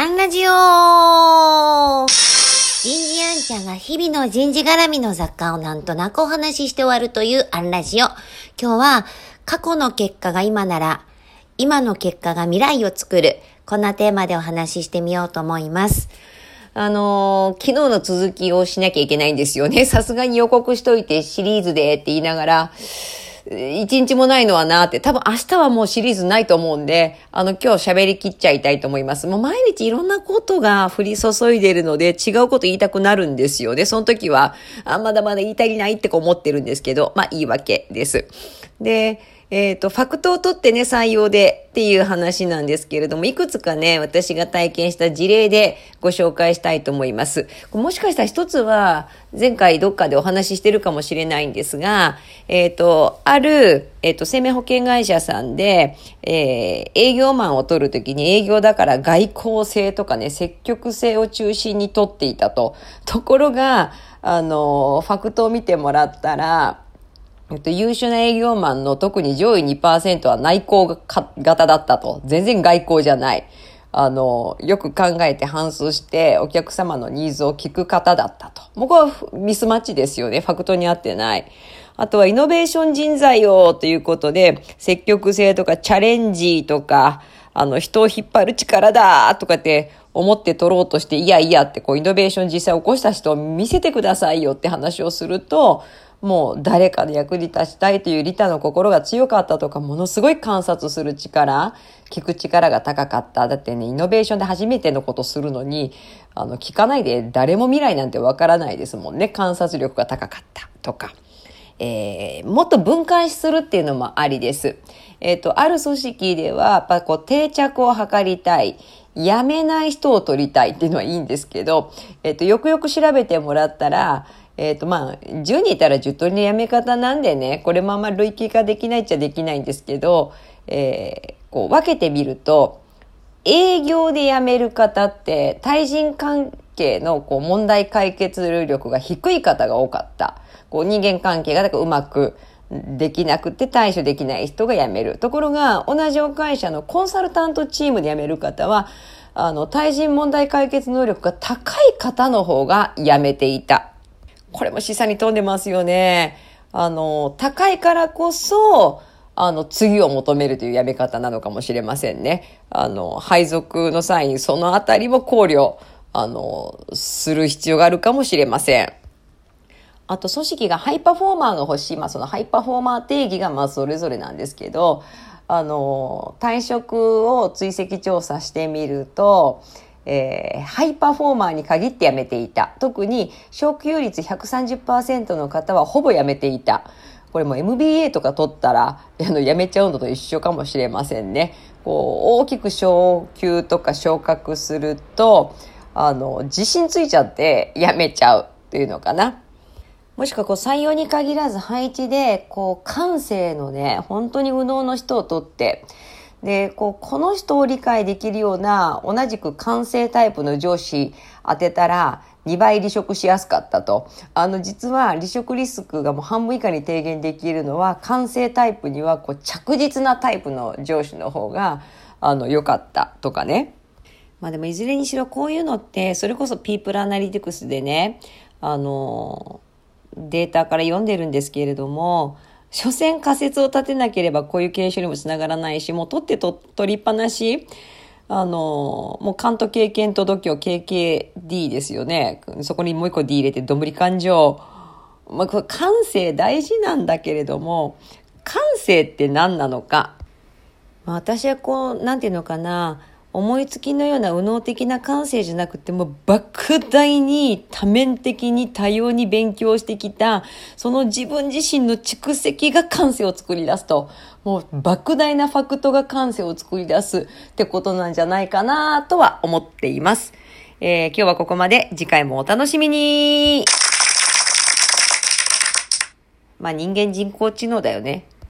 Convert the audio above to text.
アンラジオ人事アンちゃんが日々の人事絡みの雑貨をなんとなくお話しして終わるというアンラジオ。今日は過去の結果が今なら、今の結果が未来を作る。こんなテーマでお話ししてみようと思います。あのー、昨日の続きをしなきゃいけないんですよね。さすがに予告しといてシリーズでって言いながら、一日もないのはなって、多分明日はもうシリーズないと思うんで、あの今日喋りきっちゃいたいと思います。もう毎日いろんなことが降り注いでるので違うこと言いたくなるんですよね。その時は、あ、まだまだ言い足りないってこう思ってるんですけど、まあいいわけです。で、えっ、ー、と、ファクトを取ってね、採用でっていう話なんですけれども、いくつかね、私が体験した事例でご紹介したいと思います。もしかしたら一つは、前回どっかでお話ししてるかもしれないんですが、えっ、ー、と、ある、えっ、ー、と、生命保険会社さんで、えー、営業マンを取るときに営業だから外交性とかね、積極性を中心に取っていたと。ところが、あの、ファクトを見てもらったら、えっと、優秀な営業マンの特に上位2%は内向型だったと。全然外交じゃない。あの、よく考えて反数してお客様のニーズを聞く方だったと。僕はミスマッチですよね。ファクトに合ってない。あとはイノベーション人材をということで、積極性とかチャレンジとか、あの、人を引っ張る力だとかって思って取ろうとして、いやいやってこう、イノベーション実際起こした人を見せてくださいよって話をすると、もう誰かの役に立ちたいという利他の心が強かったとか、ものすごい観察する力、聞く力が高かった。だってね、イノベーションで初めてのことするのに、あの、聞かないで誰も未来なんてわからないですもんね。観察力が高かったとか。えー、もっと分解するっていうのもありです。えっ、ー、と、ある組織では、やっぱこう定着を図りたい。辞めない人を取りたいっていうのはいいんですけど、えっ、ー、と、よくよく調べてもらったら、えっ、ー、と、まあ、10人いたら10通りのやめ方なんでね、これもあんま類型化できないっちゃできないんですけど、えー、こう分けてみると、営業で辞める方って、対人関係のこう問題解決力が低い方が多かった。こう人間関係がだからうまくできなくて対処できない人が辞める。ところが、同じ会社のコンサルタントチームで辞める方は、あの、対人問題解決能力が高い方の方が辞めていた。これも示唆に富んでますよね。あの、高いからこそ、あの、次を求めるというやめ方なのかもしれませんね。あの、配属の際にそのあたりも考慮、あの、する必要があるかもしれません。あと、組織がハイパフォーマーが欲しい。まあ、そのハイパフォーマー定義がまあそれぞれなんですけど、あの、退職を追跡調査してみると、えー、ハイパフォーマーに限って辞めていた。特に、昇給率130%の方はほぼ辞めていた。これも MBA とか取ったら、あの、辞めちゃうのと一緒かもしれませんね。こう、大きく昇給とか昇格すると、あの、自信ついちゃって辞めちゃうっていうのかな。もしくはこう採用に限らず配置で、こう感性のね、本当に右脳の人を取って、で、こう、この人を理解できるような同じく感性タイプの上司当てたら2倍離職しやすかったと。あの、実は離職リスクがもう半分以下に低減できるのは感性タイプにはこう着実なタイプの上司の方があの良かったとかね。まあでもいずれにしろこういうのってそれこそピープルアナリティクスでね、あの、データから読んでるんですけれども、所詮仮説を立てなければこういう経営書にもつながらないし、もう取ってと取りっぱなし、あの、もう関東経験と度胸 KKD ですよね。そこにもう一個 D 入れて、どんぶり感情。まあ、これ感性大事なんだけれども、感性って何なのか。まあ、私はこう、なんていうのかな、思いつきのような右脳的な感性じゃなくても莫大に多面的に多様に勉強してきたその自分自身の蓄積が感性を作り出すと。もう莫大なファクトが感性を作り出すってことなんじゃないかなとは思っています、えー、今日はここまで。次回もお楽しみに。まあ人間人工知能だよね。